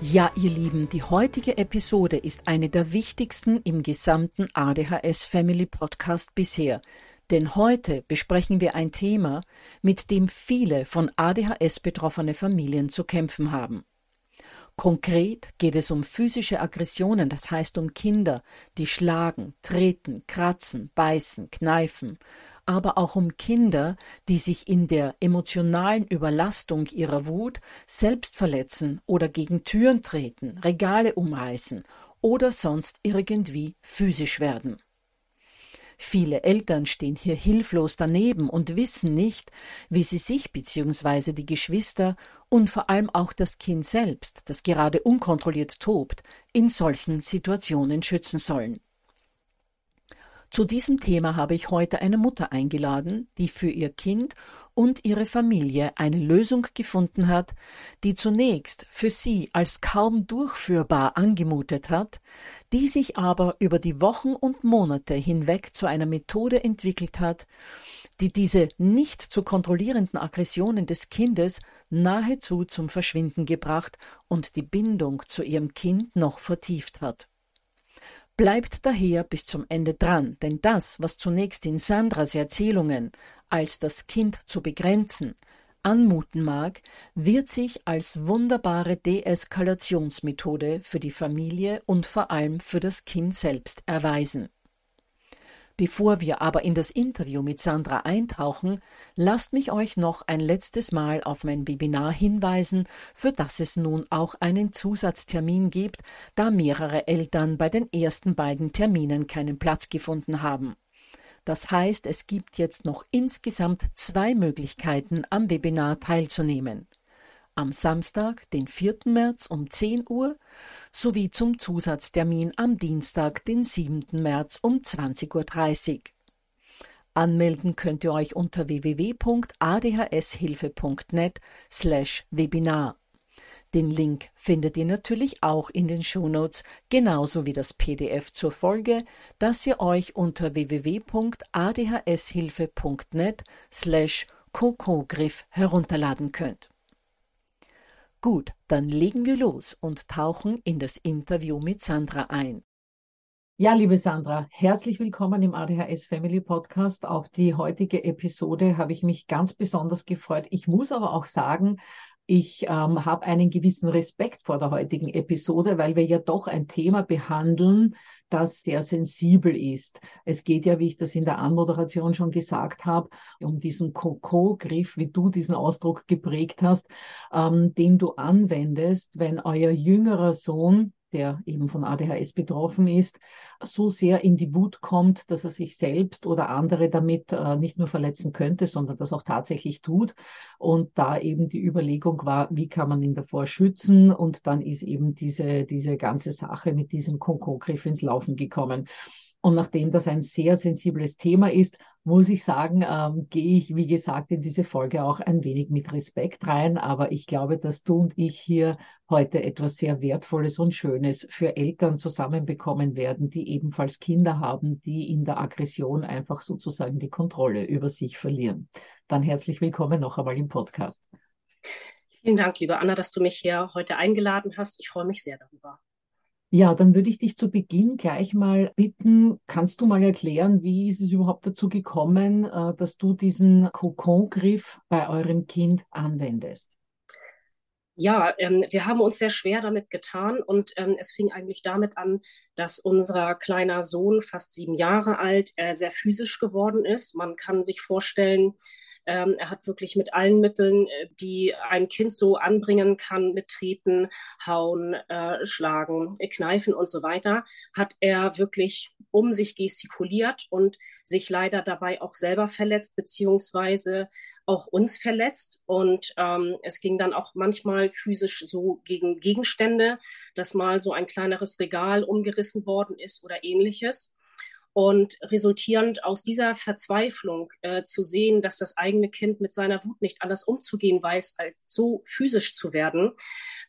Ja, ihr Lieben, die heutige Episode ist eine der wichtigsten im gesamten ADHS Family Podcast bisher. Denn heute besprechen wir ein Thema, mit dem viele von ADHS betroffene Familien zu kämpfen haben. Konkret geht es um physische Aggressionen, das heißt um Kinder, die schlagen, treten, kratzen, beißen, kneifen, aber auch um Kinder, die sich in der emotionalen Überlastung ihrer Wut selbst verletzen oder gegen Türen treten, Regale umreißen oder sonst irgendwie physisch werden. Viele Eltern stehen hier hilflos daneben und wissen nicht, wie sie sich bzw. die Geschwister und vor allem auch das Kind selbst, das gerade unkontrolliert tobt, in solchen Situationen schützen sollen. Zu diesem Thema habe ich heute eine Mutter eingeladen, die für ihr Kind und ihre Familie eine Lösung gefunden hat, die zunächst für sie als kaum durchführbar angemutet hat, die sich aber über die Wochen und Monate hinweg zu einer Methode entwickelt hat, die diese nicht zu kontrollierenden Aggressionen des Kindes nahezu zum Verschwinden gebracht und die Bindung zu ihrem Kind noch vertieft hat. Bleibt daher bis zum Ende dran, denn das, was zunächst in Sandras Erzählungen als das Kind zu begrenzen anmuten mag, wird sich als wunderbare Deeskalationsmethode für die Familie und vor allem für das Kind selbst erweisen. Bevor wir aber in das Interview mit Sandra eintauchen, lasst mich euch noch ein letztes Mal auf mein Webinar hinweisen, für das es nun auch einen Zusatztermin gibt, da mehrere Eltern bei den ersten beiden Terminen keinen Platz gefunden haben. Das heißt, es gibt jetzt noch insgesamt zwei Möglichkeiten, am Webinar teilzunehmen am Samstag, den 4. März um 10 Uhr sowie zum Zusatztermin am Dienstag, den 7. März um 20.30 Uhr. Anmelden könnt ihr euch unter www.adhshilfe.net slash Webinar. Den Link findet ihr natürlich auch in den Shownotes, genauso wie das PDF zur Folge, das ihr euch unter www.adhshilfe.net slash Kokogriff herunterladen könnt. Gut, dann legen wir los und tauchen in das Interview mit Sandra ein. Ja, liebe Sandra, herzlich willkommen im ADHS Family Podcast. Auf die heutige Episode habe ich mich ganz besonders gefreut. Ich muss aber auch sagen, ich ähm, habe einen gewissen Respekt vor der heutigen Episode, weil wir ja doch ein Thema behandeln, das sehr sensibel ist. Es geht ja, wie ich das in der Anmoderation schon gesagt habe, um diesen Coco-Griff, wie du diesen Ausdruck geprägt hast, ähm, den du anwendest, wenn euer jüngerer Sohn der eben von ADHS betroffen ist, so sehr in die Wut kommt, dass er sich selbst oder andere damit äh, nicht nur verletzen könnte, sondern das auch tatsächlich tut. Und da eben die Überlegung war, wie kann man ihn davor schützen? Und dann ist eben diese, diese ganze Sache mit diesem Konkogriff ins Laufen gekommen. Und nachdem das ein sehr sensibles Thema ist, muss ich sagen, ähm, gehe ich, wie gesagt, in diese Folge auch ein wenig mit Respekt rein. Aber ich glaube, dass du und ich hier heute etwas sehr Wertvolles und Schönes für Eltern zusammenbekommen werden, die ebenfalls Kinder haben, die in der Aggression einfach sozusagen die Kontrolle über sich verlieren. Dann herzlich willkommen noch einmal im Podcast. Vielen Dank, liebe Anna, dass du mich hier heute eingeladen hast. Ich freue mich sehr darüber. Ja, dann würde ich dich zu Beginn gleich mal bitten, kannst du mal erklären, wie ist es überhaupt dazu gekommen, äh, dass du diesen Kokongriff bei eurem Kind anwendest? Ja, ähm, wir haben uns sehr schwer damit getan und ähm, es fing eigentlich damit an, dass unser kleiner Sohn, fast sieben Jahre alt, äh, sehr physisch geworden ist. Man kann sich vorstellen, ähm, er hat wirklich mit allen Mitteln, äh, die ein Kind so anbringen kann, mit Treten, Hauen, äh, Schlagen, Kneifen und so weiter, hat er wirklich um sich gestikuliert und sich leider dabei auch selber verletzt, beziehungsweise auch uns verletzt. Und ähm, es ging dann auch manchmal physisch so gegen Gegenstände, dass mal so ein kleineres Regal umgerissen worden ist oder ähnliches. Und resultierend aus dieser Verzweiflung äh, zu sehen, dass das eigene Kind mit seiner Wut nicht anders umzugehen weiß, als so physisch zu werden,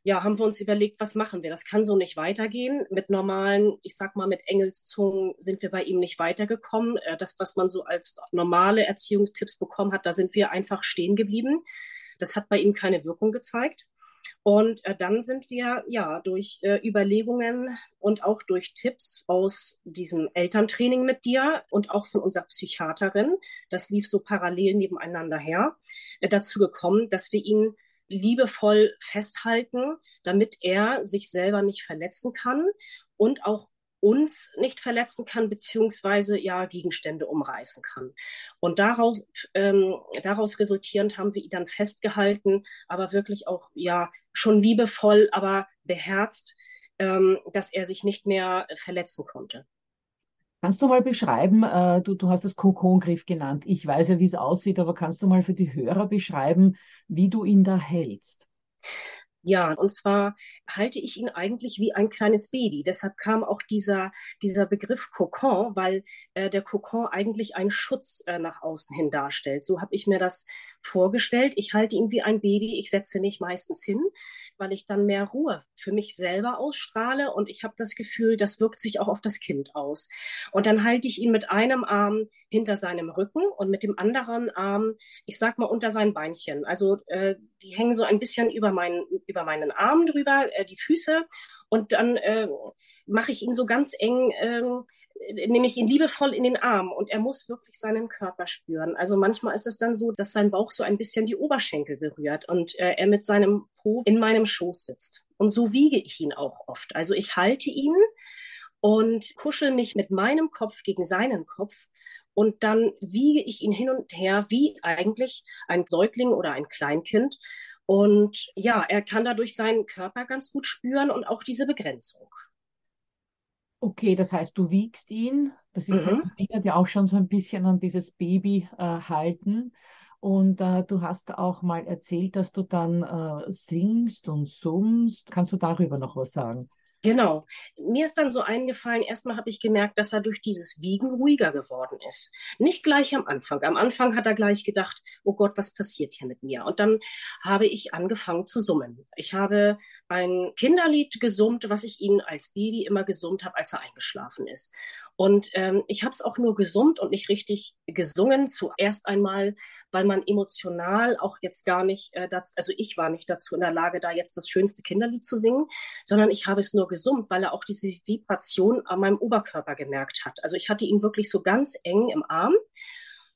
ja, haben wir uns überlegt, was machen wir? Das kann so nicht weitergehen. Mit normalen, ich sag mal, mit Engelszungen sind wir bei ihm nicht weitergekommen. Äh, das, was man so als normale Erziehungstipps bekommen hat, da sind wir einfach stehen geblieben. Das hat bei ihm keine Wirkung gezeigt. Und äh, dann sind wir ja durch äh, Überlegungen und auch durch Tipps aus diesem Elterntraining mit dir und auch von unserer Psychiaterin, das lief so parallel nebeneinander her, äh, dazu gekommen, dass wir ihn liebevoll festhalten, damit er sich selber nicht verletzen kann und auch uns nicht verletzen kann, beziehungsweise ja Gegenstände umreißen kann. Und daraus, ähm, daraus resultierend haben wir ihn dann festgehalten, aber wirklich auch ja schon liebevoll, aber beherzt, ähm, dass er sich nicht mehr verletzen konnte. Kannst du mal beschreiben, äh, du, du hast das Kokongriff genannt. Ich weiß ja, wie es aussieht, aber kannst du mal für die Hörer beschreiben, wie du ihn da hältst? Ja, und zwar halte ich ihn eigentlich wie ein kleines Baby. Deshalb kam auch dieser, dieser Begriff Kokon, weil äh, der Kokon eigentlich einen Schutz äh, nach außen hin darstellt. So habe ich mir das vorgestellt. Ich halte ihn wie ein Baby. Ich setze mich meistens hin, weil ich dann mehr Ruhe für mich selber ausstrahle und ich habe das Gefühl, das wirkt sich auch auf das Kind aus. Und dann halte ich ihn mit einem Arm hinter seinem Rücken und mit dem anderen Arm, ich sag mal, unter seinen Beinchen. Also äh, die hängen so ein bisschen über meinen, über meinen Arm drüber, äh, die Füße. Und dann äh, mache ich ihn so ganz eng, äh, nehme ich ihn liebevoll in den Arm und er muss wirklich seinen Körper spüren. Also manchmal ist es dann so, dass sein Bauch so ein bisschen die Oberschenkel berührt und äh, er mit seinem Po in meinem Schoß sitzt. Und so wiege ich ihn auch oft. Also ich halte ihn und kuschel mich mit meinem Kopf gegen seinen Kopf und dann wiege ich ihn hin und her wie eigentlich ein Säugling oder ein Kleinkind. Und ja, er kann dadurch seinen Körper ganz gut spüren und auch diese Begrenzung. Okay, das heißt, du wiegst ihn. Das ist mhm. halt, ja auch schon so ein bisschen an dieses Baby äh, halten. Und äh, du hast auch mal erzählt, dass du dann äh, singst und summst. Kannst du darüber noch was sagen? Genau. Mir ist dann so eingefallen, erstmal habe ich gemerkt, dass er durch dieses Wiegen ruhiger geworden ist. Nicht gleich am Anfang. Am Anfang hat er gleich gedacht, oh Gott, was passiert hier mit mir? Und dann habe ich angefangen zu summen. Ich habe ein Kinderlied gesummt, was ich ihn als Baby immer gesummt habe, als er eingeschlafen ist. Und ähm, ich habe es auch nur gesummt und nicht richtig gesungen. Zuerst einmal, weil man emotional auch jetzt gar nicht, äh, das, also ich war nicht dazu in der Lage, da jetzt das schönste Kinderlied zu singen, sondern ich habe es nur gesummt, weil er auch diese Vibration an meinem Oberkörper gemerkt hat. Also ich hatte ihn wirklich so ganz eng im Arm.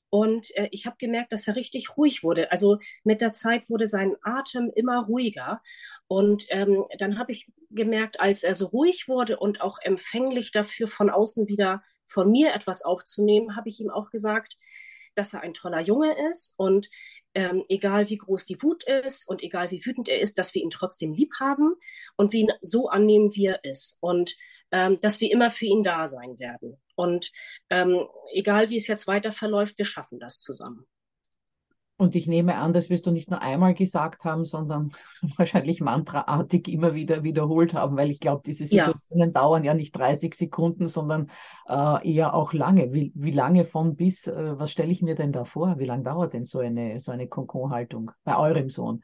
Und äh, ich habe gemerkt, dass er richtig ruhig wurde. Also mit der Zeit wurde sein Atem immer ruhiger. Und ähm, dann habe ich gemerkt, als er so ruhig wurde und auch empfänglich dafür, von außen wieder von mir etwas aufzunehmen, habe ich ihm auch gesagt, dass er ein toller Junge ist und ähm, egal wie groß die Wut ist und egal wie wütend er ist, dass wir ihn trotzdem lieb haben und wir ihn so annehmen, wie er ist und ähm, dass wir immer für ihn da sein werden. Und ähm, egal wie es jetzt weiter verläuft, wir schaffen das zusammen. Und ich nehme an, das wirst du nicht nur einmal gesagt haben, sondern wahrscheinlich mantraartig immer wieder wiederholt haben, weil ich glaube, diese Situationen ja. dauern ja nicht 30 Sekunden, sondern äh, eher auch lange. Wie, wie lange von bis, äh, was stelle ich mir denn da vor? Wie lange dauert denn so eine, so eine Konkonhaltung bei eurem Sohn?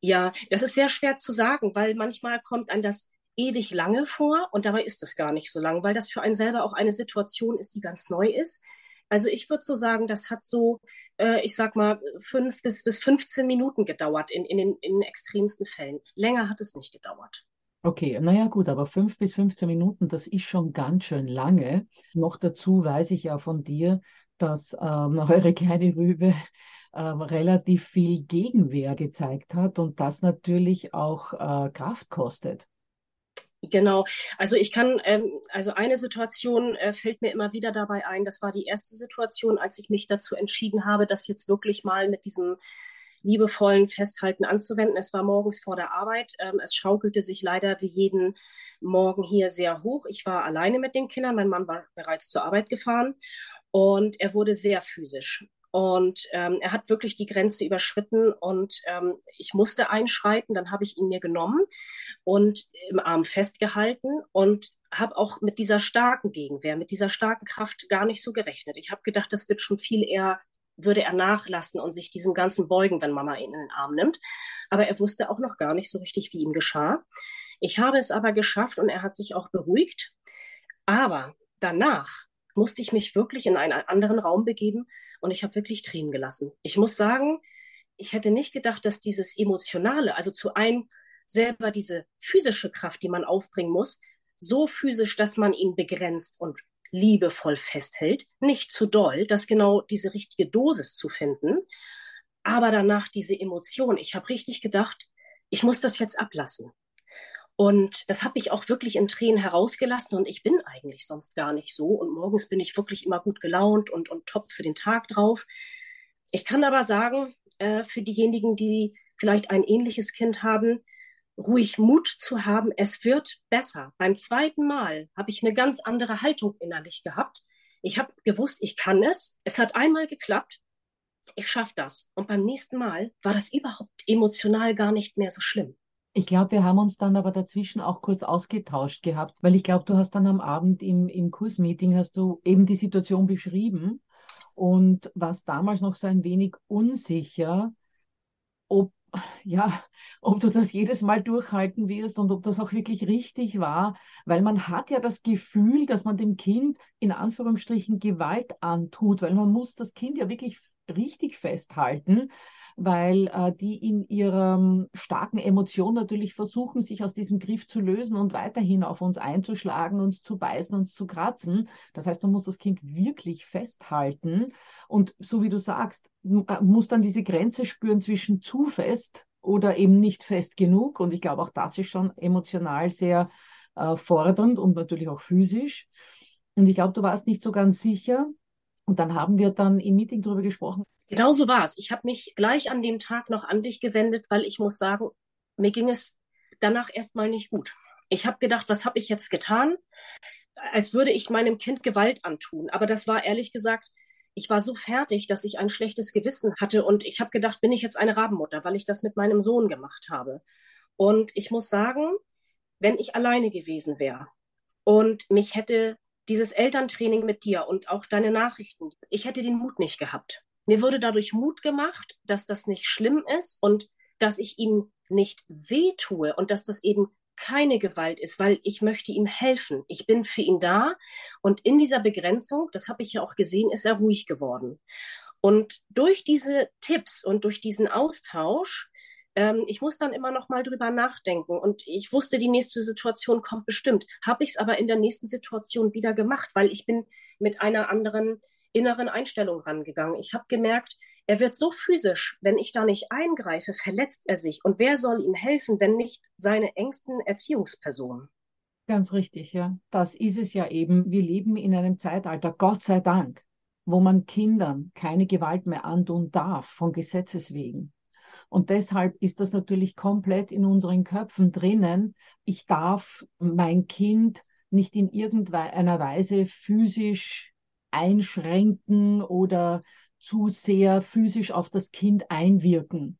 Ja, das ist sehr schwer zu sagen, weil manchmal kommt einem das ewig lange vor und dabei ist es gar nicht so lang, weil das für einen selber auch eine Situation ist, die ganz neu ist. Also ich würde so sagen, das hat so, äh, ich sag mal, fünf bis, bis 15 Minuten gedauert in, in, den, in den extremsten Fällen. Länger hat es nicht gedauert. Okay, naja gut, aber fünf bis 15 Minuten, das ist schon ganz schön lange. Noch dazu weiß ich ja von dir, dass ähm, eure kleine Rübe ähm, relativ viel Gegenwehr gezeigt hat und das natürlich auch äh, Kraft kostet. Genau, also ich kann, ähm, also eine Situation äh, fällt mir immer wieder dabei ein. Das war die erste Situation, als ich mich dazu entschieden habe, das jetzt wirklich mal mit diesem liebevollen Festhalten anzuwenden. Es war morgens vor der Arbeit. Ähm, es schaukelte sich leider wie jeden Morgen hier sehr hoch. Ich war alleine mit den Kindern. Mein Mann war bereits zur Arbeit gefahren und er wurde sehr physisch. Und ähm, er hat wirklich die Grenze überschritten und ähm, ich musste einschreiten. Dann habe ich ihn mir genommen und im Arm festgehalten und habe auch mit dieser starken Gegenwehr, mit dieser starken Kraft gar nicht so gerechnet. Ich habe gedacht, das wird schon viel eher, würde er nachlassen und sich diesem Ganzen beugen, wenn Mama ihn in den Arm nimmt. Aber er wusste auch noch gar nicht so richtig, wie ihm geschah. Ich habe es aber geschafft und er hat sich auch beruhigt. Aber danach musste ich mich wirklich in einen anderen Raum begeben, und ich habe wirklich Tränen gelassen. Ich muss sagen, ich hätte nicht gedacht, dass dieses Emotionale, also zu einem selber diese physische Kraft, die man aufbringen muss, so physisch, dass man ihn begrenzt und liebevoll festhält, nicht zu doll, dass genau diese richtige Dosis zu finden, aber danach diese Emotion. Ich habe richtig gedacht, ich muss das jetzt ablassen. Und das habe ich auch wirklich in Tränen herausgelassen und ich bin eigentlich sonst gar nicht so. Und morgens bin ich wirklich immer gut gelaunt und, und top für den Tag drauf. Ich kann aber sagen, äh, für diejenigen, die vielleicht ein ähnliches Kind haben, ruhig Mut zu haben, es wird besser. Beim zweiten Mal habe ich eine ganz andere Haltung innerlich gehabt. Ich habe gewusst, ich kann es. Es hat einmal geklappt. Ich schaffe das. Und beim nächsten Mal war das überhaupt emotional gar nicht mehr so schlimm. Ich glaube, wir haben uns dann aber dazwischen auch kurz ausgetauscht gehabt, weil ich glaube, du hast dann am Abend im, im Kursmeeting hast du eben die Situation beschrieben und warst damals noch so ein wenig unsicher, ob ja, ob du das jedes Mal durchhalten wirst und ob das auch wirklich richtig war, weil man hat ja das Gefühl, dass man dem Kind in Anführungsstrichen Gewalt antut, weil man muss das Kind ja wirklich richtig festhalten weil äh, die in ihrer starken Emotion natürlich versuchen, sich aus diesem Griff zu lösen und weiterhin auf uns einzuschlagen, uns zu beißen, uns zu kratzen. Das heißt, man muss das Kind wirklich festhalten und so wie du sagst, äh, muss dann diese Grenze spüren zwischen zu fest oder eben nicht fest genug. Und ich glaube, auch das ist schon emotional sehr äh, fordernd und natürlich auch physisch. Und ich glaube, du warst nicht so ganz sicher. Und dann haben wir dann im Meeting darüber gesprochen, Genau so war es. Ich habe mich gleich an dem Tag noch an dich gewendet, weil ich muss sagen, mir ging es danach erstmal nicht gut. Ich habe gedacht, was habe ich jetzt getan? Als würde ich meinem Kind Gewalt antun. Aber das war ehrlich gesagt, ich war so fertig, dass ich ein schlechtes Gewissen hatte und ich habe gedacht, bin ich jetzt eine Rabenmutter, weil ich das mit meinem Sohn gemacht habe. Und ich muss sagen, wenn ich alleine gewesen wäre und mich hätte dieses Elterntraining mit dir und auch deine Nachrichten, ich hätte den Mut nicht gehabt. Mir wurde dadurch Mut gemacht, dass das nicht schlimm ist und dass ich ihm nicht wehtue und dass das eben keine Gewalt ist, weil ich möchte ihm helfen. Ich bin für ihn da und in dieser Begrenzung, das habe ich ja auch gesehen, ist er ruhig geworden. Und durch diese Tipps und durch diesen Austausch, ähm, ich muss dann immer noch mal drüber nachdenken und ich wusste, die nächste Situation kommt bestimmt. Habe ich es aber in der nächsten Situation wieder gemacht, weil ich bin mit einer anderen inneren Einstellung rangegangen. Ich habe gemerkt, er wird so physisch, wenn ich da nicht eingreife, verletzt er sich. Und wer soll ihm helfen, wenn nicht seine engsten Erziehungspersonen? Ganz richtig, ja. Das ist es ja eben. Wir leben in einem Zeitalter, Gott sei Dank, wo man Kindern keine Gewalt mehr antun darf, von Gesetzes wegen. Und deshalb ist das natürlich komplett in unseren Köpfen drinnen. Ich darf mein Kind nicht in irgendeiner Weise physisch einschränken oder zu sehr physisch auf das Kind einwirken.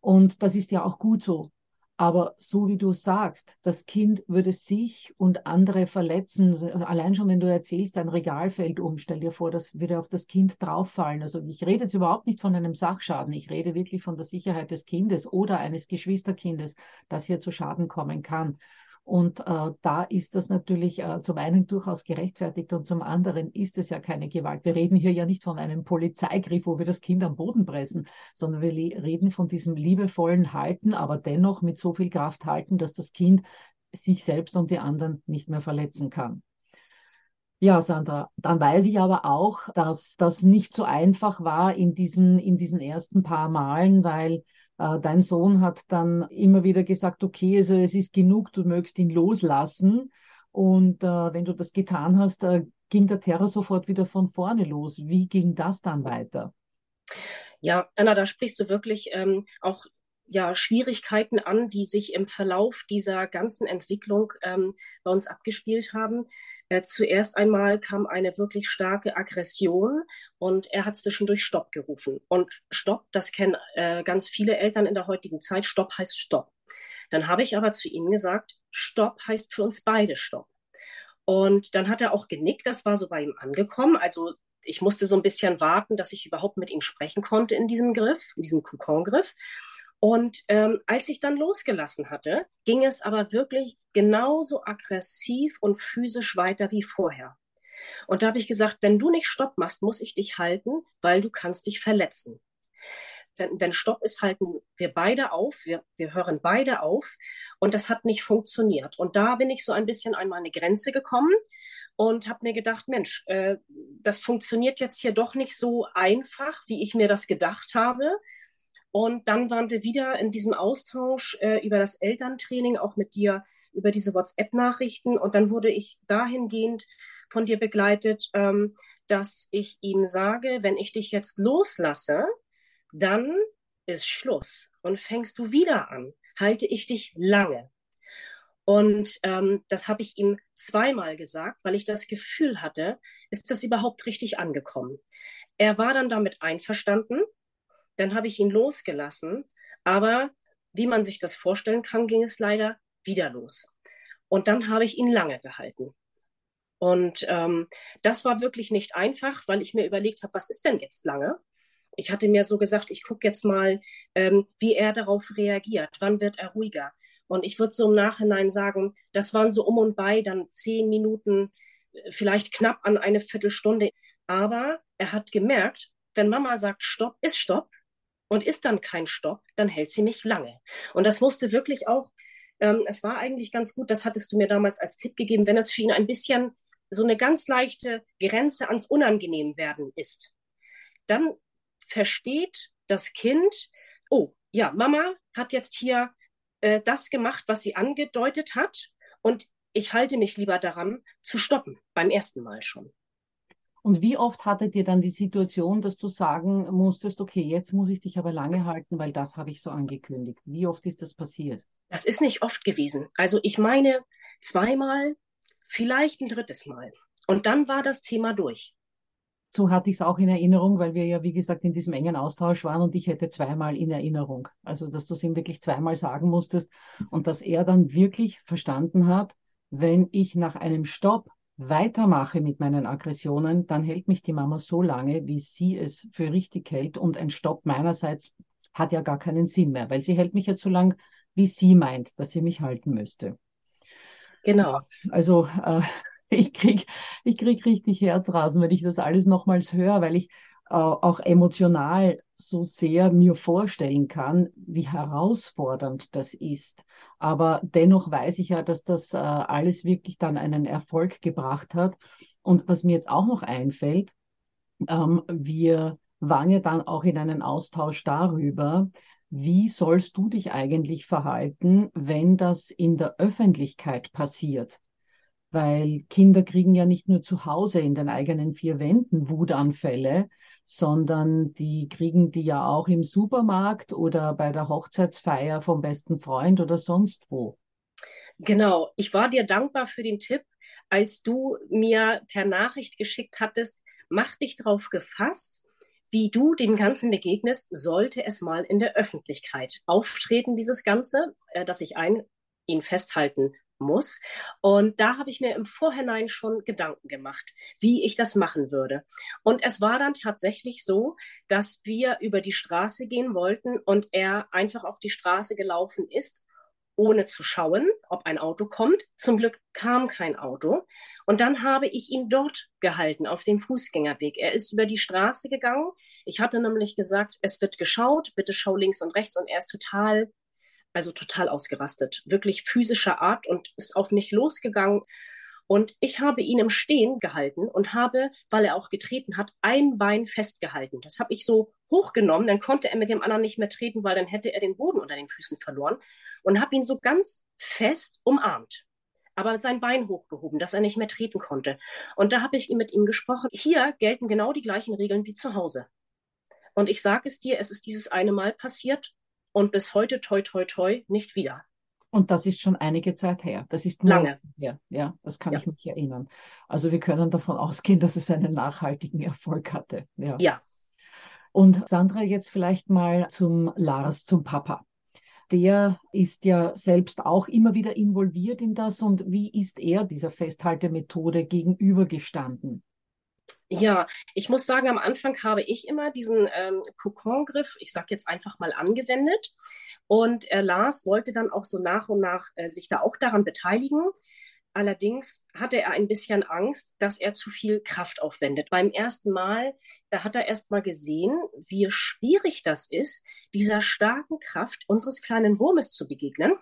Und das ist ja auch gut so. Aber so wie du sagst, das Kind würde sich und andere verletzen. Allein schon, wenn du erzählst, ein Regal fällt um, stell dir vor, das würde auf das Kind drauffallen. Also ich rede jetzt überhaupt nicht von einem Sachschaden. Ich rede wirklich von der Sicherheit des Kindes oder eines Geschwisterkindes, das hier zu Schaden kommen kann. Und äh, da ist das natürlich äh, zum einen durchaus gerechtfertigt und zum anderen ist es ja keine Gewalt. Wir reden hier ja nicht von einem Polizeigriff, wo wir das Kind am Boden pressen, sondern wir reden von diesem liebevollen Halten, aber dennoch mit so viel Kraft halten, dass das Kind sich selbst und die anderen nicht mehr verletzen kann. Ja, Sandra, dann weiß ich aber auch, dass das nicht so einfach war in diesen, in diesen ersten paar Malen, weil dein Sohn hat dann immer wieder gesagt, okay, also es ist genug, du mögst ihn loslassen. Und äh, wenn du das getan hast, äh, ging der Terror sofort wieder von vorne los. Wie ging das dann weiter? Ja, Anna, da sprichst du wirklich ähm, auch ja, Schwierigkeiten an, die sich im Verlauf dieser ganzen Entwicklung ähm, bei uns abgespielt haben. Äh, zuerst einmal kam eine wirklich starke Aggression und er hat zwischendurch Stopp gerufen. Und Stopp, das kennen äh, ganz viele Eltern in der heutigen Zeit. Stopp heißt Stopp. Dann habe ich aber zu ihm gesagt, Stopp heißt für uns beide Stopp. Und dann hat er auch genickt, das war so bei ihm angekommen. Also ich musste so ein bisschen warten, dass ich überhaupt mit ihm sprechen konnte in diesem Griff, in diesem Kokongriff. Und ähm, als ich dann losgelassen hatte, ging es aber wirklich genauso aggressiv und physisch weiter wie vorher. Und da habe ich gesagt, wenn du nicht Stopp machst, muss ich dich halten, weil du kannst dich verletzen. Wenn, wenn Stopp ist, halten wir beide auf, wir, wir hören beide auf und das hat nicht funktioniert. Und da bin ich so ein bisschen einmal an eine Grenze gekommen und habe mir gedacht, Mensch, äh, das funktioniert jetzt hier doch nicht so einfach, wie ich mir das gedacht habe. Und dann waren wir wieder in diesem Austausch äh, über das Elterntraining, auch mit dir über diese WhatsApp-Nachrichten. Und dann wurde ich dahingehend von dir begleitet, ähm, dass ich ihm sage, wenn ich dich jetzt loslasse, dann ist Schluss und fängst du wieder an. Halte ich dich lange. Und ähm, das habe ich ihm zweimal gesagt, weil ich das Gefühl hatte, ist das überhaupt richtig angekommen. Er war dann damit einverstanden dann habe ich ihn losgelassen. Aber wie man sich das vorstellen kann, ging es leider wieder los. Und dann habe ich ihn lange gehalten. Und ähm, das war wirklich nicht einfach, weil ich mir überlegt habe, was ist denn jetzt lange? Ich hatte mir so gesagt, ich gucke jetzt mal, ähm, wie er darauf reagiert. Wann wird er ruhiger? Und ich würde so im Nachhinein sagen, das waren so um und bei dann zehn Minuten, vielleicht knapp an eine Viertelstunde. Aber er hat gemerkt, wenn Mama sagt Stopp, ist Stopp, und ist dann kein Stopp, dann hält sie mich lange. Und das musste wirklich auch, ähm, es war eigentlich ganz gut, das hattest du mir damals als Tipp gegeben, wenn es für ihn ein bisschen so eine ganz leichte Grenze ans Unangenehm werden ist, dann versteht das Kind, oh, ja, Mama hat jetzt hier äh, das gemacht, was sie angedeutet hat und ich halte mich lieber daran, zu stoppen, beim ersten Mal schon. Und wie oft hattet ihr dann die Situation, dass du sagen musstest, okay, jetzt muss ich dich aber lange halten, weil das habe ich so angekündigt. Wie oft ist das passiert? Das ist nicht oft gewesen. Also ich meine zweimal, vielleicht ein drittes Mal. Und dann war das Thema durch. So hatte ich es auch in Erinnerung, weil wir ja, wie gesagt, in diesem engen Austausch waren und ich hätte zweimal in Erinnerung. Also, dass du es ihm wirklich zweimal sagen musstest und dass er dann wirklich verstanden hat, wenn ich nach einem Stopp weitermache mit meinen Aggressionen, dann hält mich die Mama so lange, wie sie es für richtig hält. Und ein Stopp meinerseits hat ja gar keinen Sinn mehr, weil sie hält mich jetzt so lang, wie sie meint, dass sie mich halten müsste. Genau. Also äh, ich krieg, ich krieg richtig Herzrasen, wenn ich das alles nochmals höre, weil ich auch emotional so sehr mir vorstellen kann, wie herausfordernd das ist. Aber dennoch weiß ich ja, dass das äh, alles wirklich dann einen Erfolg gebracht hat. Und was mir jetzt auch noch einfällt, ähm, wir waren ja dann auch in einen Austausch darüber, wie sollst du dich eigentlich verhalten, wenn das in der Öffentlichkeit passiert? Weil Kinder kriegen ja nicht nur zu Hause in den eigenen vier Wänden Wutanfälle, sondern die kriegen die ja auch im Supermarkt oder bei der Hochzeitsfeier vom besten Freund oder sonst wo. Genau, ich war dir dankbar für den Tipp, als du mir per Nachricht geschickt hattest, mach dich drauf gefasst, wie du dem Ganzen begegnest, sollte es mal in der Öffentlichkeit auftreten, dieses Ganze, äh, dass ich ein, ihn festhalten muss. Und da habe ich mir im Vorhinein schon Gedanken gemacht, wie ich das machen würde. Und es war dann tatsächlich so, dass wir über die Straße gehen wollten und er einfach auf die Straße gelaufen ist ohne zu schauen, ob ein Auto kommt. Zum Glück kam kein Auto. Und dann habe ich ihn dort gehalten, auf dem Fußgängerweg. Er ist über die Straße gegangen. Ich hatte nämlich gesagt, es wird geschaut, bitte schau links und rechts. Und er ist total, also total ausgerastet, wirklich physischer Art und ist auf mich losgegangen. Und ich habe ihn im Stehen gehalten und habe, weil er auch getreten hat, ein Bein festgehalten. Das habe ich so hochgenommen, dann konnte er mit dem anderen nicht mehr treten, weil dann hätte er den Boden unter den Füßen verloren. Und habe ihn so ganz fest umarmt aber sein Bein hochgehoben, dass er nicht mehr treten konnte. Und da habe ich mit ihm gesprochen. Hier gelten genau die gleichen Regeln wie zu Hause. Und ich sage es dir, es ist dieses eine Mal passiert und bis heute, toi, toi, toi, nicht wieder. Und das ist schon einige Zeit her. Das ist lange her. Ja, das kann ja. ich mich erinnern. Also wir können davon ausgehen, dass es einen nachhaltigen Erfolg hatte. Ja. ja. Und Sandra, jetzt vielleicht mal zum Lars, zum Papa. Der ist ja selbst auch immer wieder involviert in das. Und wie ist er dieser Festhaltemethode gegenübergestanden? Ja, ich muss sagen, am Anfang habe ich immer diesen ähm, Kokongriff, ich sage jetzt einfach mal, angewendet. Und äh, Lars wollte dann auch so nach und nach äh, sich da auch daran beteiligen. Allerdings hatte er ein bisschen Angst, dass er zu viel Kraft aufwendet. Beim ersten Mal, da hat er erst mal gesehen, wie schwierig das ist, dieser starken Kraft unseres kleinen Wurmes zu begegnen.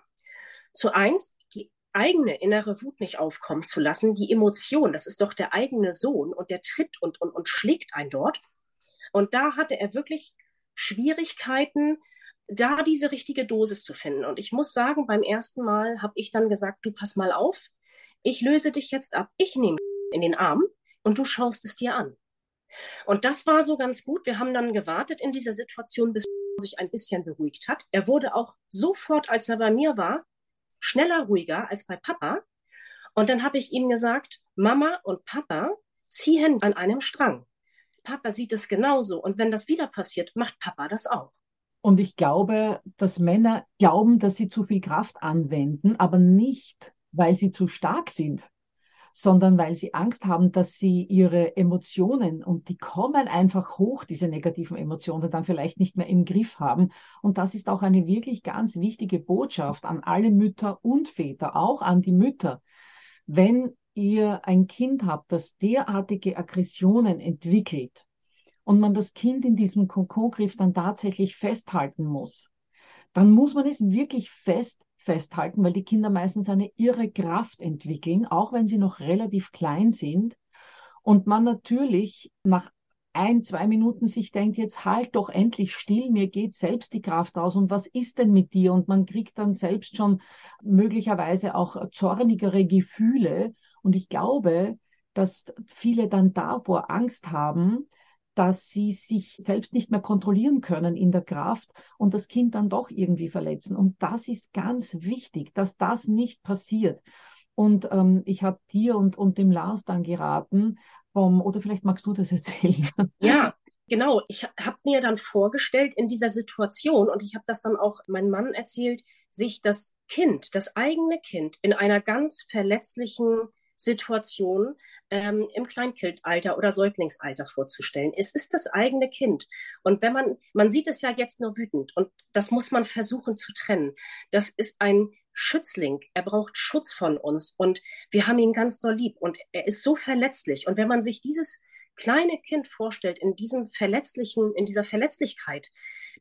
Zu eins, die eigene innere Wut nicht aufkommen zu lassen, die Emotion, das ist doch der eigene Sohn und der tritt und, und, und schlägt ein dort. Und da hatte er wirklich Schwierigkeiten, da diese richtige Dosis zu finden. Und ich muss sagen, beim ersten Mal habe ich dann gesagt, du pass mal auf, ich löse dich jetzt ab, ich nehme in den Arm und du schaust es dir an. Und das war so ganz gut. Wir haben dann gewartet in dieser Situation, bis sich ein bisschen beruhigt hat. Er wurde auch sofort, als er bei mir war, schneller ruhiger als bei Papa. Und dann habe ich ihm gesagt, Mama und Papa ziehen an einem Strang. Papa sieht es genauso. Und wenn das wieder passiert, macht Papa das auch. Und ich glaube, dass Männer glauben, dass sie zu viel Kraft anwenden, aber nicht, weil sie zu stark sind, sondern weil sie Angst haben, dass sie ihre Emotionen, und die kommen einfach hoch, diese negativen Emotionen, dann vielleicht nicht mehr im Griff haben. Und das ist auch eine wirklich ganz wichtige Botschaft an alle Mütter und Väter, auch an die Mütter. Wenn ihr ein Kind habt, das derartige Aggressionen entwickelt, und man das Kind in diesem Kokongriff dann tatsächlich festhalten muss, dann muss man es wirklich fest festhalten, weil die Kinder meistens eine irre Kraft entwickeln, auch wenn sie noch relativ klein sind. Und man natürlich nach ein, zwei Minuten sich denkt, jetzt halt doch endlich still, mir geht selbst die Kraft aus und was ist denn mit dir? Und man kriegt dann selbst schon möglicherweise auch zornigere Gefühle. Und ich glaube, dass viele dann davor Angst haben, dass sie sich selbst nicht mehr kontrollieren können in der Kraft und das Kind dann doch irgendwie verletzen. Und das ist ganz wichtig, dass das nicht passiert. Und ähm, ich habe dir und, und dem Lars dann geraten, vom, oder vielleicht magst du das erzählen. Ja, genau. Ich habe mir dann vorgestellt in dieser Situation, und ich habe das dann auch meinem Mann erzählt, sich das Kind, das eigene Kind in einer ganz verletzlichen Situation ähm, im Kleinkindalter oder Säuglingsalter vorzustellen. Es ist das eigene Kind. Und wenn man, man sieht es ja jetzt nur wütend und das muss man versuchen zu trennen. Das ist ein Schützling. Er braucht Schutz von uns und wir haben ihn ganz doll lieb und er ist so verletzlich. Und wenn man sich dieses kleine Kind vorstellt in diesem verletzlichen, in dieser Verletzlichkeit,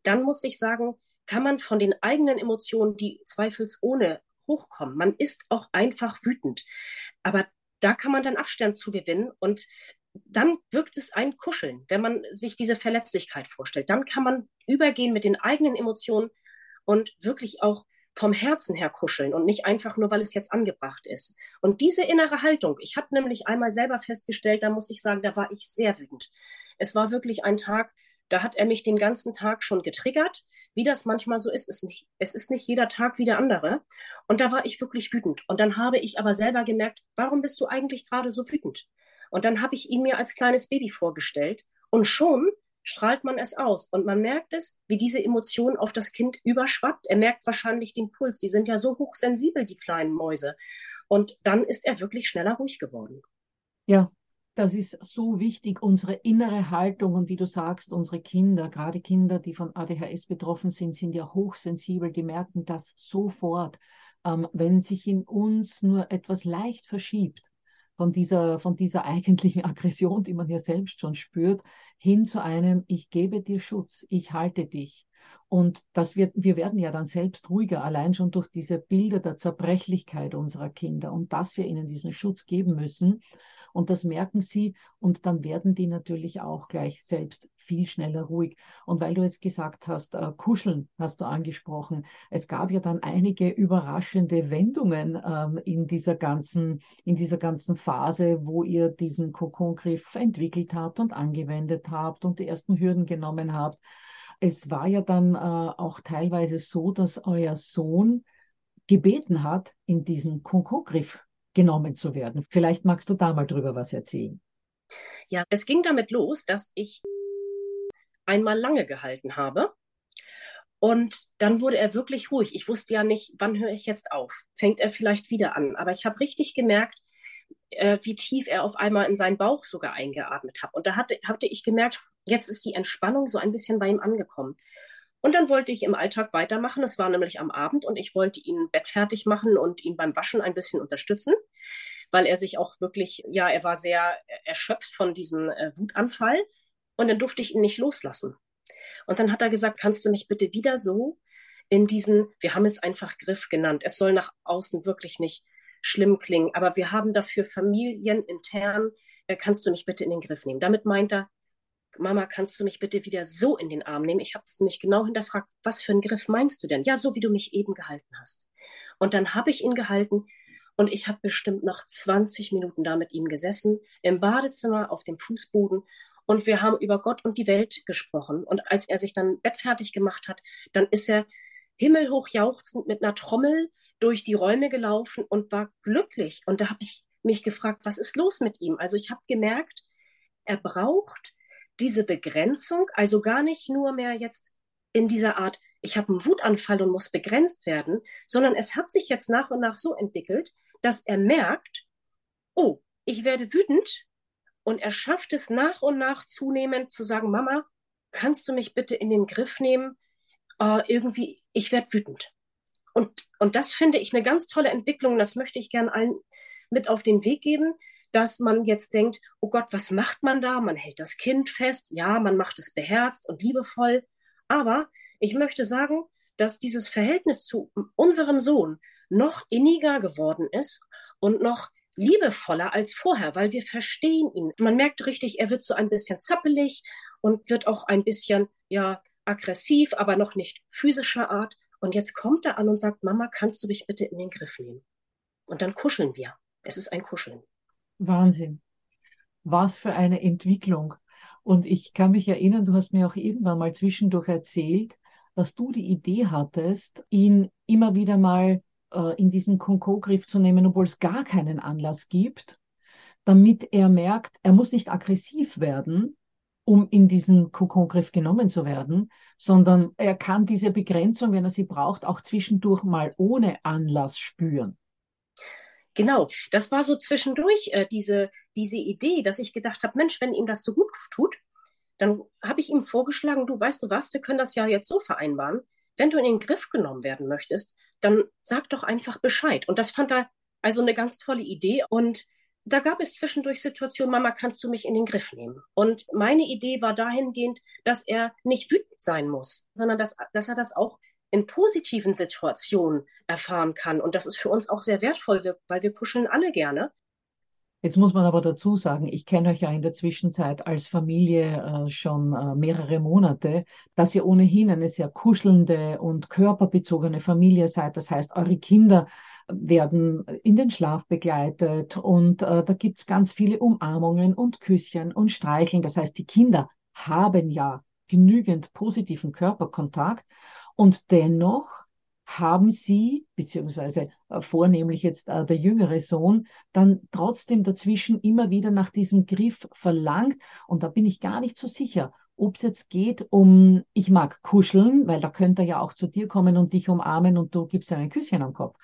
dann muss ich sagen, kann man von den eigenen Emotionen, die zweifelsohne hochkommen. Man ist auch einfach wütend. Aber da kann man dann Abstand zu gewinnen und dann wirkt es ein Kuscheln, wenn man sich diese Verletzlichkeit vorstellt. Dann kann man übergehen mit den eigenen Emotionen und wirklich auch vom Herzen her kuscheln und nicht einfach nur, weil es jetzt angebracht ist. Und diese innere Haltung, ich habe nämlich einmal selber festgestellt, da muss ich sagen, da war ich sehr wütend. Es war wirklich ein Tag, da hat er mich den ganzen Tag schon getriggert, wie das manchmal so ist. Es ist nicht, es ist nicht jeder Tag wie der andere. Und da war ich wirklich wütend. Und dann habe ich aber selber gemerkt, warum bist du eigentlich gerade so wütend? Und dann habe ich ihn mir als kleines Baby vorgestellt. Und schon strahlt man es aus. Und man merkt es, wie diese Emotion auf das Kind überschwappt. Er merkt wahrscheinlich den Puls. Die sind ja so hochsensibel, die kleinen Mäuse. Und dann ist er wirklich schneller ruhig geworden. Ja, das ist so wichtig, unsere innere Haltung und wie du sagst, unsere Kinder, gerade Kinder, die von ADHS betroffen sind, sind ja hochsensibel, die merken das sofort, ähm, wenn sich in uns nur etwas leicht verschiebt von dieser, von dieser eigentlichen Aggression, die man ja selbst schon spürt, hin zu einem, ich gebe dir Schutz, ich halte dich. Und das wird, wir werden ja dann selbst ruhiger, allein schon durch diese Bilder der Zerbrechlichkeit unserer Kinder und dass wir ihnen diesen Schutz geben müssen. Und das merken sie und dann werden die natürlich auch gleich selbst viel schneller ruhig. Und weil du jetzt gesagt hast, äh, kuscheln hast du angesprochen. Es gab ja dann einige überraschende Wendungen ähm, in dieser ganzen, in dieser ganzen Phase, wo ihr diesen Kokongriff entwickelt habt und angewendet habt und die ersten Hürden genommen habt. Es war ja dann äh, auch teilweise so, dass euer Sohn gebeten hat, in diesen Kokongriff genommen zu werden. Vielleicht magst du da mal drüber was erzählen. Ja, es ging damit los, dass ich einmal lange gehalten habe. Und dann wurde er wirklich ruhig. Ich wusste ja nicht, wann höre ich jetzt auf? Fängt er vielleicht wieder an? Aber ich habe richtig gemerkt, äh, wie tief er auf einmal in seinen Bauch sogar eingeatmet hat. Und da hatte, hatte ich gemerkt, jetzt ist die Entspannung so ein bisschen bei ihm angekommen. Und dann wollte ich im Alltag weitermachen. Es war nämlich am Abend und ich wollte ihn Bett fertig machen und ihn beim Waschen ein bisschen unterstützen, weil er sich auch wirklich, ja, er war sehr erschöpft von diesem äh, Wutanfall und dann durfte ich ihn nicht loslassen. Und dann hat er gesagt, kannst du mich bitte wieder so in diesen, wir haben es einfach Griff genannt. Es soll nach außen wirklich nicht schlimm klingen, aber wir haben dafür Familien intern, äh, kannst du mich bitte in den Griff nehmen. Damit meint er, Mama, kannst du mich bitte wieder so in den Arm nehmen? Ich habe es nämlich genau hinterfragt, was für einen Griff meinst du denn? Ja, so wie du mich eben gehalten hast. Und dann habe ich ihn gehalten und ich habe bestimmt noch 20 Minuten da mit ihm gesessen, im Badezimmer, auf dem Fußboden. Und wir haben über Gott und die Welt gesprochen. Und als er sich dann bettfertig gemacht hat, dann ist er himmelhoch jauchzend mit einer Trommel durch die Räume gelaufen und war glücklich. Und da habe ich mich gefragt, was ist los mit ihm? Also ich habe gemerkt, er braucht diese Begrenzung, also gar nicht nur mehr jetzt in dieser Art, ich habe einen Wutanfall und muss begrenzt werden, sondern es hat sich jetzt nach und nach so entwickelt, dass er merkt, oh, ich werde wütend und er schafft es nach und nach zunehmend zu sagen, Mama, kannst du mich bitte in den Griff nehmen? Uh, irgendwie, ich werde wütend. Und, und das finde ich eine ganz tolle Entwicklung. Das möchte ich gerne allen mit auf den Weg geben, dass man jetzt denkt, oh Gott, was macht man da? Man hält das Kind fest, ja, man macht es beherzt und liebevoll. Aber ich möchte sagen, dass dieses Verhältnis zu unserem Sohn noch inniger geworden ist und noch liebevoller als vorher, weil wir verstehen ihn. Man merkt richtig, er wird so ein bisschen zappelig und wird auch ein bisschen, ja, aggressiv, aber noch nicht physischer Art. Und jetzt kommt er an und sagt, Mama, kannst du mich bitte in den Griff nehmen? Und dann kuscheln wir. Es ist ein Kuscheln. Wahnsinn. Was für eine Entwicklung. Und ich kann mich erinnern, du hast mir auch irgendwann mal zwischendurch erzählt, dass du die Idee hattest, ihn immer wieder mal äh, in diesen Konko-Griff zu nehmen, obwohl es gar keinen Anlass gibt, damit er merkt, er muss nicht aggressiv werden, um in diesen Kokongriff genommen zu werden, sondern er kann diese Begrenzung, wenn er sie braucht, auch zwischendurch mal ohne Anlass spüren. Genau, das war so zwischendurch äh, diese, diese Idee, dass ich gedacht habe, Mensch, wenn ihm das so gut tut, dann habe ich ihm vorgeschlagen, du weißt du was, wir können das ja jetzt so vereinbaren. Wenn du in den Griff genommen werden möchtest, dann sag doch einfach Bescheid. Und das fand er also eine ganz tolle Idee. Und da gab es zwischendurch Situationen, Mama, kannst du mich in den Griff nehmen? Und meine Idee war dahingehend, dass er nicht wütend sein muss, sondern dass, dass er das auch in positiven Situationen erfahren kann. Und das ist für uns auch sehr wertvoll, weil wir kuscheln alle gerne. Jetzt muss man aber dazu sagen, ich kenne euch ja in der Zwischenzeit als Familie äh, schon äh, mehrere Monate, dass ihr ohnehin eine sehr kuschelnde und körperbezogene Familie seid. Das heißt, eure Kinder werden in den Schlaf begleitet und äh, da gibt's ganz viele Umarmungen und Küsschen und Streicheln. Das heißt, die Kinder haben ja genügend positiven Körperkontakt und dennoch haben sie, beziehungsweise äh, vornehmlich jetzt äh, der jüngere Sohn, dann trotzdem dazwischen immer wieder nach diesem Griff verlangt. Und da bin ich gar nicht so sicher, ob es jetzt geht um, ich mag kuscheln, weil da könnte er ja auch zu dir kommen und dich umarmen und du gibst ihm ein Küsschen am Kopf.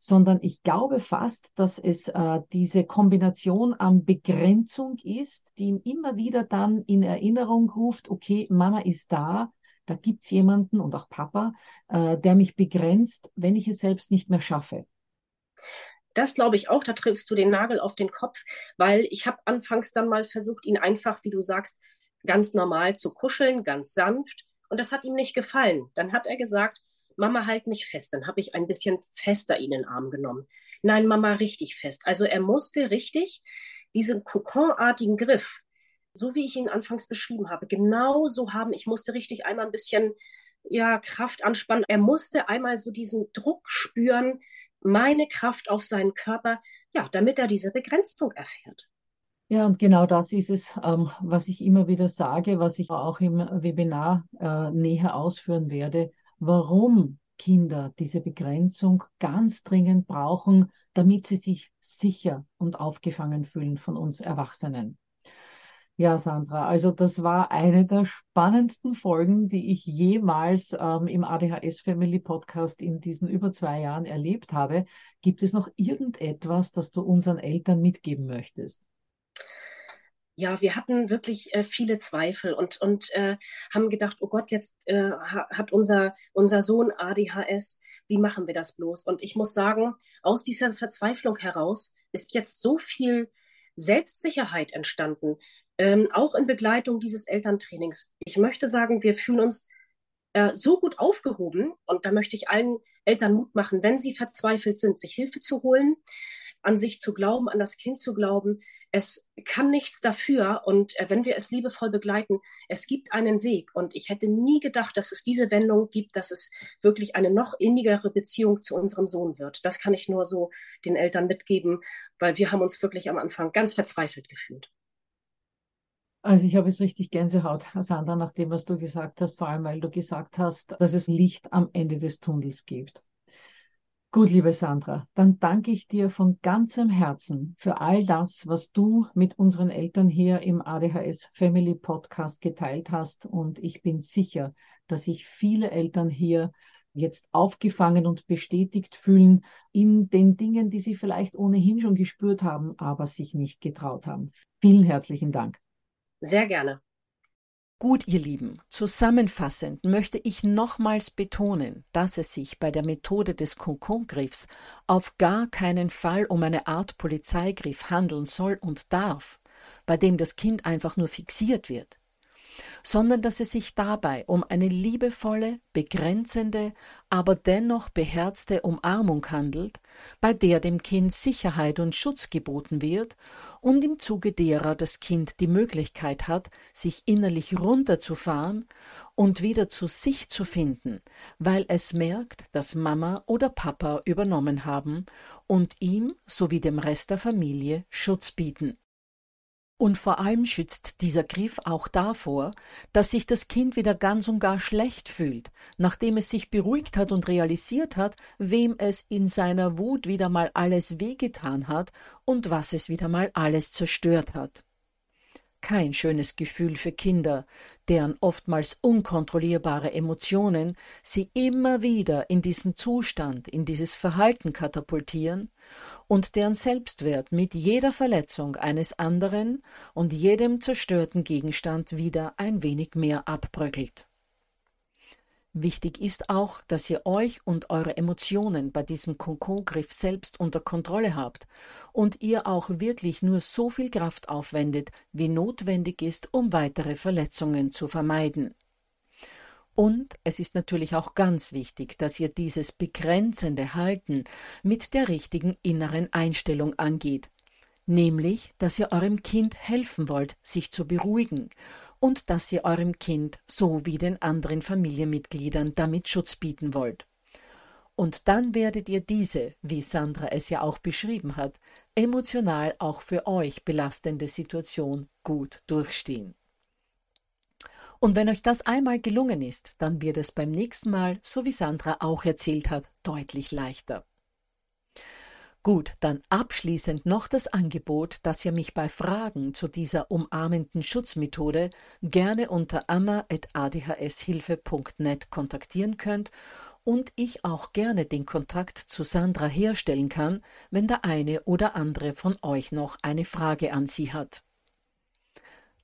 Sondern ich glaube fast, dass es äh, diese Kombination an Begrenzung ist, die ihm immer wieder dann in Erinnerung ruft, okay, Mama ist da, da gibt es jemanden und auch Papa, äh, der mich begrenzt, wenn ich es selbst nicht mehr schaffe. Das glaube ich auch, da triffst du den Nagel auf den Kopf, weil ich habe anfangs dann mal versucht, ihn einfach, wie du sagst, ganz normal zu kuscheln, ganz sanft. Und das hat ihm nicht gefallen. Dann hat er gesagt, Mama, halt mich fest. Dann habe ich ein bisschen fester ihn in den Arm genommen. Nein, Mama, richtig fest. Also er musste richtig diesen Kokonartigen Griff, so wie ich ihn anfangs beschrieben habe, genau so haben. Ich musste richtig einmal ein bisschen ja, Kraft anspannen. Er musste einmal so diesen Druck spüren, meine Kraft auf seinen Körper, ja, damit er diese Begrenzung erfährt. Ja, und genau das ist es, ähm, was ich immer wieder sage, was ich auch im Webinar äh, näher ausführen werde, warum Kinder diese Begrenzung ganz dringend brauchen, damit sie sich sicher und aufgefangen fühlen von uns Erwachsenen. Ja, Sandra, also das war eine der spannendsten Folgen, die ich jemals ähm, im ADHS Family Podcast in diesen über zwei Jahren erlebt habe. Gibt es noch irgendetwas, das du unseren Eltern mitgeben möchtest? ja, wir hatten wirklich äh, viele Zweifel und, und äh, haben gedacht, oh Gott, jetzt äh, hat unser, unser Sohn ADHS, wie machen wir das bloß? Und ich muss sagen, aus dieser Verzweiflung heraus ist jetzt so viel Selbstsicherheit entstanden, ähm, auch in Begleitung dieses Elterntrainings. Ich möchte sagen, wir fühlen uns äh, so gut aufgehoben und da möchte ich allen Eltern Mut machen, wenn sie verzweifelt sind, sich Hilfe zu holen, an sich zu glauben, an das Kind zu glauben. Es kann nichts dafür und äh, wenn wir es liebevoll begleiten, es gibt einen Weg und ich hätte nie gedacht, dass es diese Wendung gibt, dass es wirklich eine noch innigere Beziehung zu unserem Sohn wird. Das kann ich nur so den Eltern mitgeben, weil wir haben uns wirklich am Anfang ganz verzweifelt gefühlt. Also ich habe jetzt richtig Gänsehaut, Sandra, nach dem, was du gesagt hast, vor allem weil du gesagt hast, dass es Licht am Ende des Tunnels gibt. Gut, liebe Sandra, dann danke ich dir von ganzem Herzen für all das, was du mit unseren Eltern hier im ADHS Family Podcast geteilt hast. Und ich bin sicher, dass sich viele Eltern hier jetzt aufgefangen und bestätigt fühlen in den Dingen, die sie vielleicht ohnehin schon gespürt haben, aber sich nicht getraut haben. Vielen herzlichen Dank. Sehr gerne. Gut, ihr Lieben, zusammenfassend möchte ich nochmals betonen, dass es sich bei der Methode des Kokongriffs auf gar keinen Fall um eine Art Polizeigriff handeln soll und darf, bei dem das Kind einfach nur fixiert wird sondern dass es sich dabei um eine liebevolle, begrenzende, aber dennoch beherzte Umarmung handelt, bei der dem Kind Sicherheit und Schutz geboten wird und im Zuge derer das Kind die Möglichkeit hat, sich innerlich runterzufahren und wieder zu sich zu finden, weil es merkt, dass Mama oder Papa übernommen haben und ihm sowie dem Rest der Familie Schutz bieten. Und vor allem schützt dieser Griff auch davor, dass sich das Kind wieder ganz und gar schlecht fühlt, nachdem es sich beruhigt hat und realisiert hat, wem es in seiner Wut wieder mal alles wehgetan hat und was es wieder mal alles zerstört hat. Kein schönes Gefühl für Kinder, deren oftmals unkontrollierbare Emotionen sie immer wieder in diesen Zustand, in dieses Verhalten katapultieren und deren Selbstwert mit jeder Verletzung eines anderen und jedem zerstörten Gegenstand wieder ein wenig mehr abbröckelt. Wichtig ist auch, dass ihr euch und eure Emotionen bei diesem Kokongriff selbst unter Kontrolle habt und ihr auch wirklich nur so viel Kraft aufwendet, wie notwendig ist, um weitere Verletzungen zu vermeiden. Und es ist natürlich auch ganz wichtig, dass ihr dieses begrenzende Halten mit der richtigen inneren Einstellung angeht. nämlich, dass ihr eurem Kind helfen wollt, sich zu beruhigen und dass ihr eurem Kind so wie den anderen Familienmitgliedern damit Schutz bieten wollt. Und dann werdet ihr diese, wie Sandra es ja auch beschrieben hat, emotional auch für euch belastende Situation gut durchstehen. Und wenn euch das einmal gelungen ist, dann wird es beim nächsten Mal, so wie Sandra auch erzählt hat, deutlich leichter. Gut, dann abschließend noch das Angebot, dass ihr mich bei Fragen zu dieser umarmenden Schutzmethode gerne unter anna.adhshilfe.net kontaktieren könnt und ich auch gerne den Kontakt zu Sandra herstellen kann, wenn der eine oder andere von euch noch eine Frage an sie hat.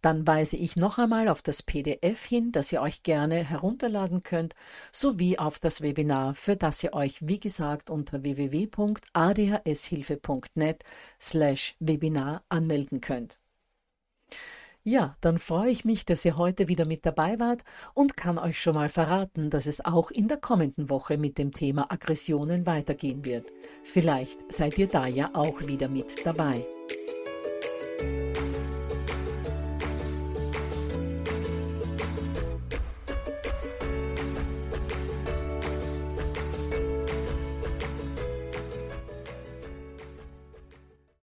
Dann weise ich noch einmal auf das PDF hin, das ihr euch gerne herunterladen könnt, sowie auf das Webinar, für das ihr euch, wie gesagt, unter www.adhshilfe.net slash Webinar anmelden könnt. Ja, dann freue ich mich, dass ihr heute wieder mit dabei wart und kann euch schon mal verraten, dass es auch in der kommenden Woche mit dem Thema Aggressionen weitergehen wird. Vielleicht seid ihr da ja auch wieder mit dabei.